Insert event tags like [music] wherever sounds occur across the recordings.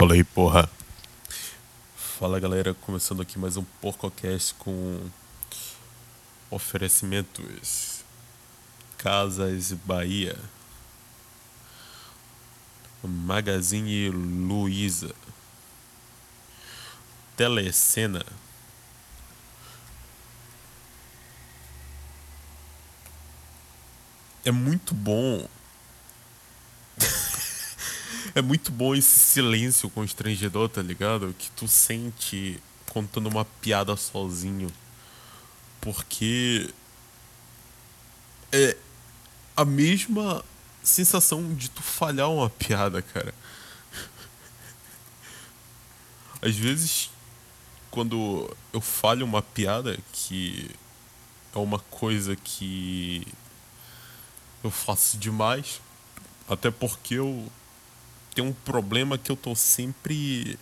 Fala aí, porra. Fala galera, começando aqui mais um PorcoCast com oferecimentos. Casas Bahia, Magazine Luiza, Telecena, é muito bom é muito bom esse silêncio constrangedor, tá ligado? Que tu sente contando uma piada sozinho. Porque é a mesma sensação de tu falhar uma piada, cara. [laughs] Às vezes, quando eu falho uma piada, que é uma coisa que eu faço demais, até porque eu tem um problema que eu tô sempre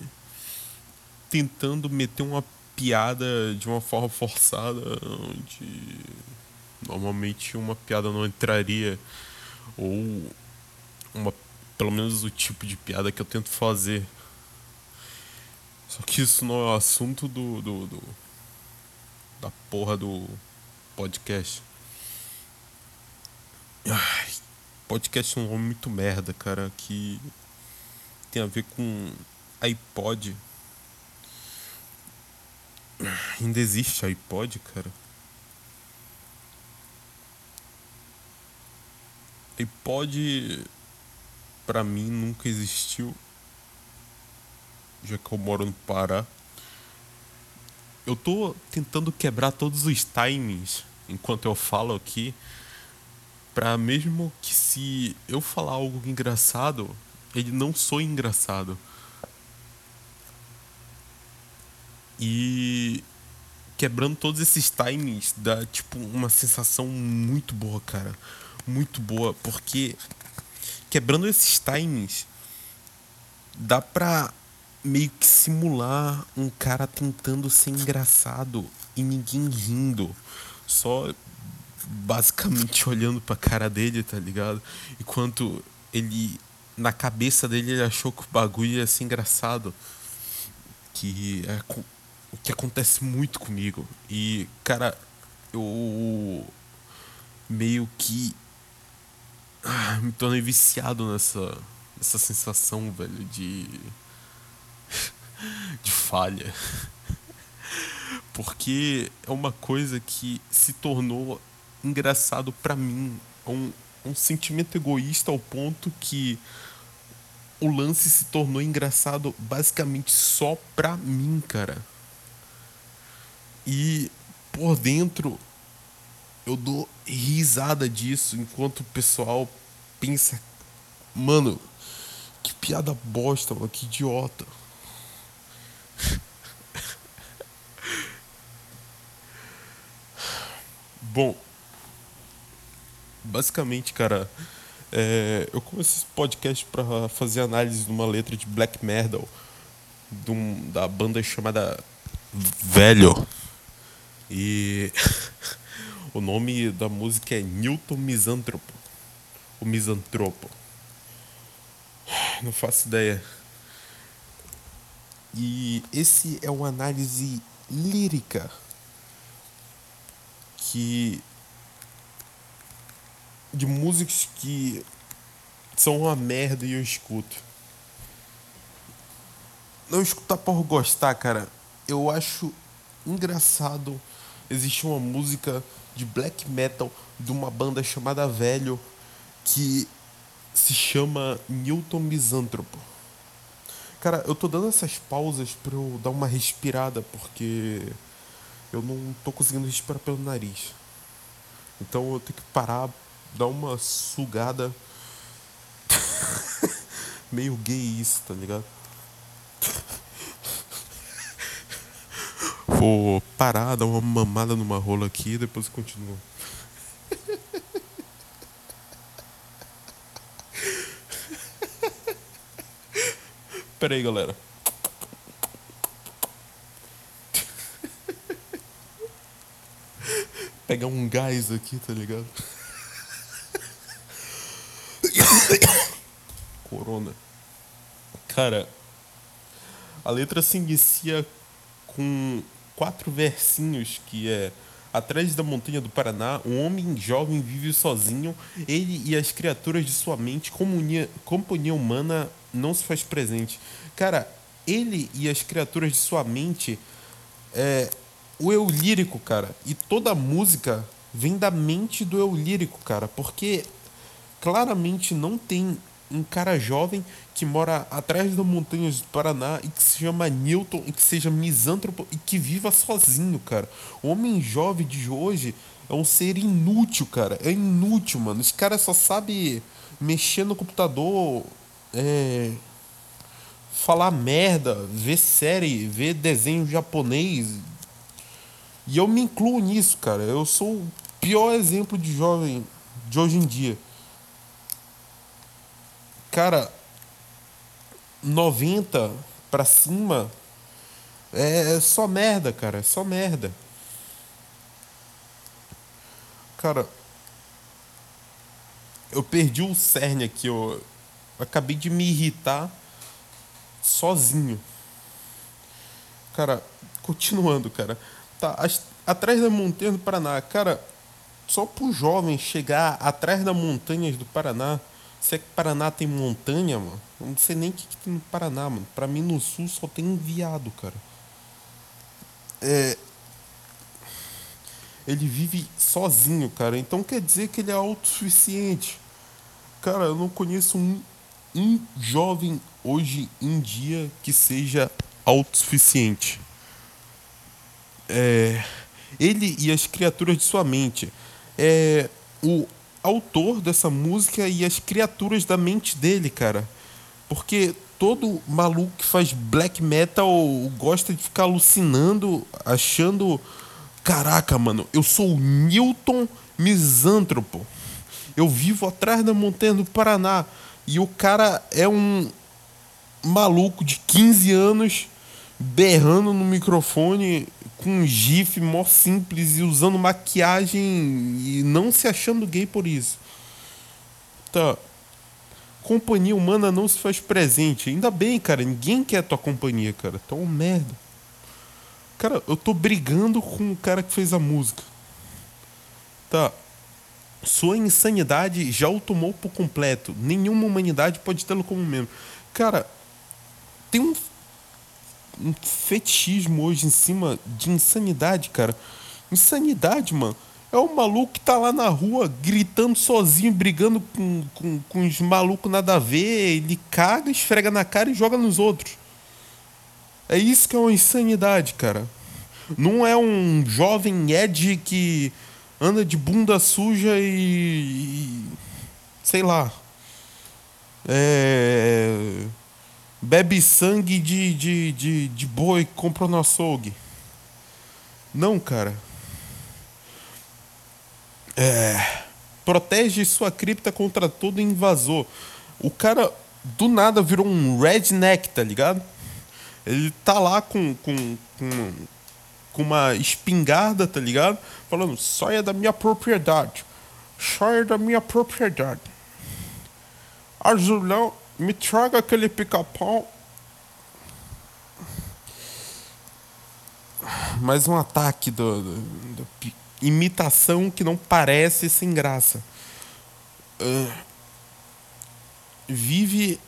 tentando meter uma piada de uma forma forçada, onde normalmente uma piada não entraria, ou uma, pelo menos o tipo de piada que eu tento fazer. Só que isso não é o assunto do, do, do da porra do podcast. Ai, podcast é um nome muito merda, cara, que tem a ver com iPod. Ainda existe iPod, cara? iPod pra mim nunca existiu. Já que eu moro no Pará. Eu tô tentando quebrar todos os timings enquanto eu falo aqui. Pra mesmo que se eu falar algo engraçado, ele não sou engraçado. E quebrando todos esses timings dá tipo uma sensação muito boa, cara. Muito boa, porque quebrando esses timings dá pra meio que simular um cara tentando ser engraçado e ninguém rindo. Só basicamente [laughs] olhando pra cara dele, tá ligado? Enquanto ele na cabeça dele ele achou que o bagulho ia ser engraçado. Que é o que acontece muito comigo. E, cara, eu meio que ah, me tornei viciado nessa, nessa sensação, velho, de. [laughs] de falha. [laughs] Porque é uma coisa que se tornou engraçado para mim. É um, um sentimento egoísta ao ponto que o lance se tornou engraçado basicamente só pra mim, cara. E por dentro eu dou risada disso enquanto o pessoal pensa, mano, que piada bosta, mano, que idiota. [laughs] Bom, basicamente, cara, é, eu comecei esse podcast para fazer análise de uma letra de black metal de um, da banda chamada Velho. E [laughs] o nome da música é Newton Misantropo. O Misantropo. Não faço ideia. E esse é uma análise lírica que de músicas que são uma merda e eu escuto. Não escutar por gostar, cara. Eu acho engraçado. Existe uma música de black metal de uma banda chamada Velho que se chama Newton Misantropo. Cara, eu tô dando essas pausas pra eu dar uma respirada porque eu não tô conseguindo respirar pelo nariz. Então eu tenho que parar dá uma sugada [laughs] meio gay isso, tá ligado? Vou parar, dar uma mamada numa rola aqui e depois continuo. [laughs] Pera aí, galera. [laughs] Pegar um gás aqui, tá ligado? [coughs] Corona. Cara, A letra se inicia com quatro versinhos que é Atrás da montanha do Paraná, um homem jovem vive sozinho, ele e as criaturas de sua mente, comunia, companhia humana não se faz presente. Cara, ele e as criaturas de sua mente, é, o eu lírico, cara, e toda a música vem da mente do eu lírico, cara, porque claramente não tem um cara jovem que mora atrás das montanhas do Paraná e que se chama Newton e que seja misântropo e que viva sozinho, cara. O homem jovem de hoje é um ser inútil, cara. É inútil, mano. Esse cara só sabe mexer no computador, é... falar merda, ver série, ver desenho japonês. E eu me incluo nisso, cara. Eu sou o pior exemplo de jovem de hoje em dia. Cara, 90 pra cima é só merda, cara. É só merda. Cara, eu perdi o cerne aqui. Eu acabei de me irritar sozinho. Cara, continuando, cara. Tá, as, atrás da montanha do Paraná. Cara, só pro jovem chegar atrás das montanhas do Paraná se é que Paraná tem montanha, mano, eu não sei nem o que, que tem no Paraná, mano. Pra mim no sul só tem viado, cara. É. Ele vive sozinho, cara. Então quer dizer que ele é autossuficiente. Cara, eu não conheço um, um jovem hoje em dia que seja autossuficiente. É, ele e as criaturas de sua mente. É, o autor dessa música e as criaturas da mente dele, cara. Porque todo maluco que faz black metal gosta de ficar alucinando, achando. Caraca, mano, eu sou o Newton Misântropo. Eu vivo atrás da montanha do Paraná. E o cara é um maluco de 15 anos berrando no microfone com um gif mó simples e usando maquiagem e não se achando gay por isso. Tá. Companhia humana não se faz presente. Ainda bem, cara. Ninguém quer tua companhia, cara. Tá um merda. Cara, eu tô brigando com o cara que fez a música. Tá. Sua insanidade já o tomou por completo. Nenhuma humanidade pode tê-lo como membro. Cara, tem um um fetichismo hoje em cima de insanidade, cara. Insanidade, mano. É o maluco que tá lá na rua gritando sozinho, brigando com, com, com os malucos nada a ver. Ele caga, esfrega na cara e joga nos outros. É isso que é uma insanidade, cara. Não é um jovem Ed que anda de bunda suja e. e sei lá. É bebe sangue de, de, de, de boi que comprou no açougue. Não, cara. É. Protege sua cripta contra todo invasor. O cara do nada virou um redneck, tá ligado? Ele tá lá com, com, com, com uma espingarda, tá ligado? Falando, saia da minha propriedade. Saia da minha propriedade. Azulão me traga aquele pica-pau. Mais um ataque do, do, do, imitação que não parece sem graça. Uh, vive.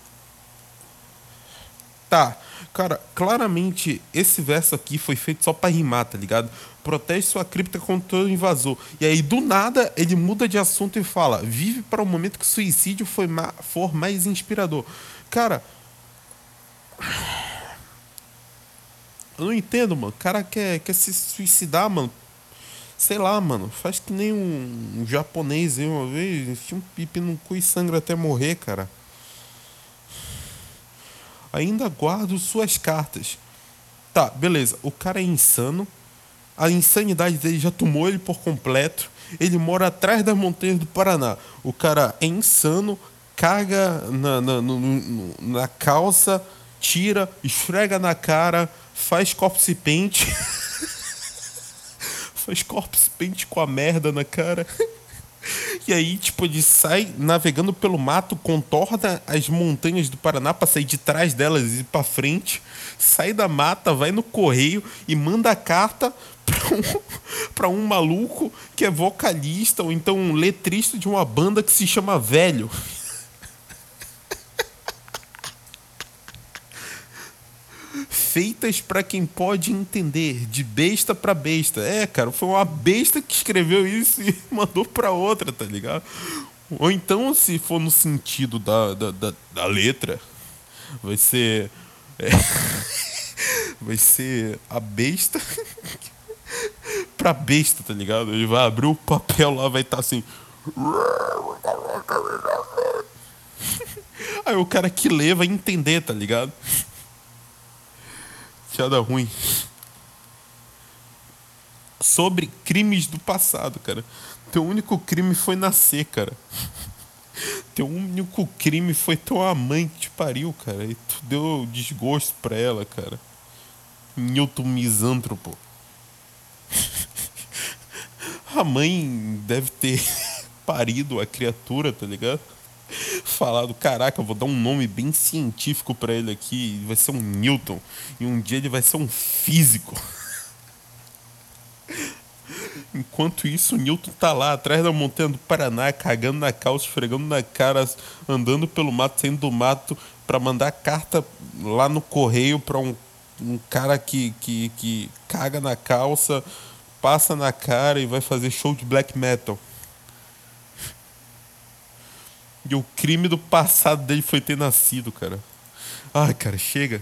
Tá, cara, claramente esse verso aqui foi feito só para rimar, tá ligado? Protege sua cripta contra o invasor. E aí, do nada, ele muda de assunto e fala: vive para o momento que o suicídio foi ma for mais inspirador. Cara. Eu não entendo, mano. O cara quer, quer se suicidar, mano. Sei lá, mano. Faz que nem um, um japonês aí uma vez. Enfia um pipi no cu e sangra até morrer, cara. Ainda guardo suas cartas. Tá, beleza. O cara é insano a insanidade dele já tomou ele por completo. Ele mora atrás das montanhas do Paraná. O cara é insano, caga na, na, no, na calça, tira, esfrega na cara, faz corpse paint. [laughs] faz corpse paint com a merda na cara. E aí, tipo, ele sai navegando pelo mato, contorna as montanhas do Paraná pra sair de trás delas e ir pra frente. Sai da mata, vai no correio e manda a carta [laughs] pra um, pra um maluco que é vocalista ou então um letrista de uma banda que se chama Velho. Feitas para quem pode entender, de besta para besta. É, cara, foi uma besta que escreveu isso [laughs] e mandou para outra, tá ligado? Ou então, se for no sentido da, da, da, da letra, vai ser. É, [laughs] vai ser a besta [laughs] pra besta, tá ligado? Ele vai abrir o papel lá, vai estar tá assim. Aí o cara que lê vai entender, tá ligado? Piada ruim. Sobre crimes do passado, cara. Teu único crime foi nascer, cara. Teu único crime foi tua mãe que te pariu, cara. E tu deu desgosto pra ela, cara. Newton misântropo. A mãe deve ter [laughs] parido a criatura, tá ligado? Falado, caraca, vou dar um nome bem científico para ele aqui, vai ser um Newton, e um dia ele vai ser um físico. [laughs] Enquanto isso, o Newton tá lá atrás da montanha do Paraná, cagando na calça, esfregando na cara, andando pelo mato, saindo do mato para mandar carta lá no correio para um, um cara que, que, que caga na calça, passa na cara e vai fazer show de black metal. E o crime do passado dele foi ter nascido, cara. Ai, cara, chega.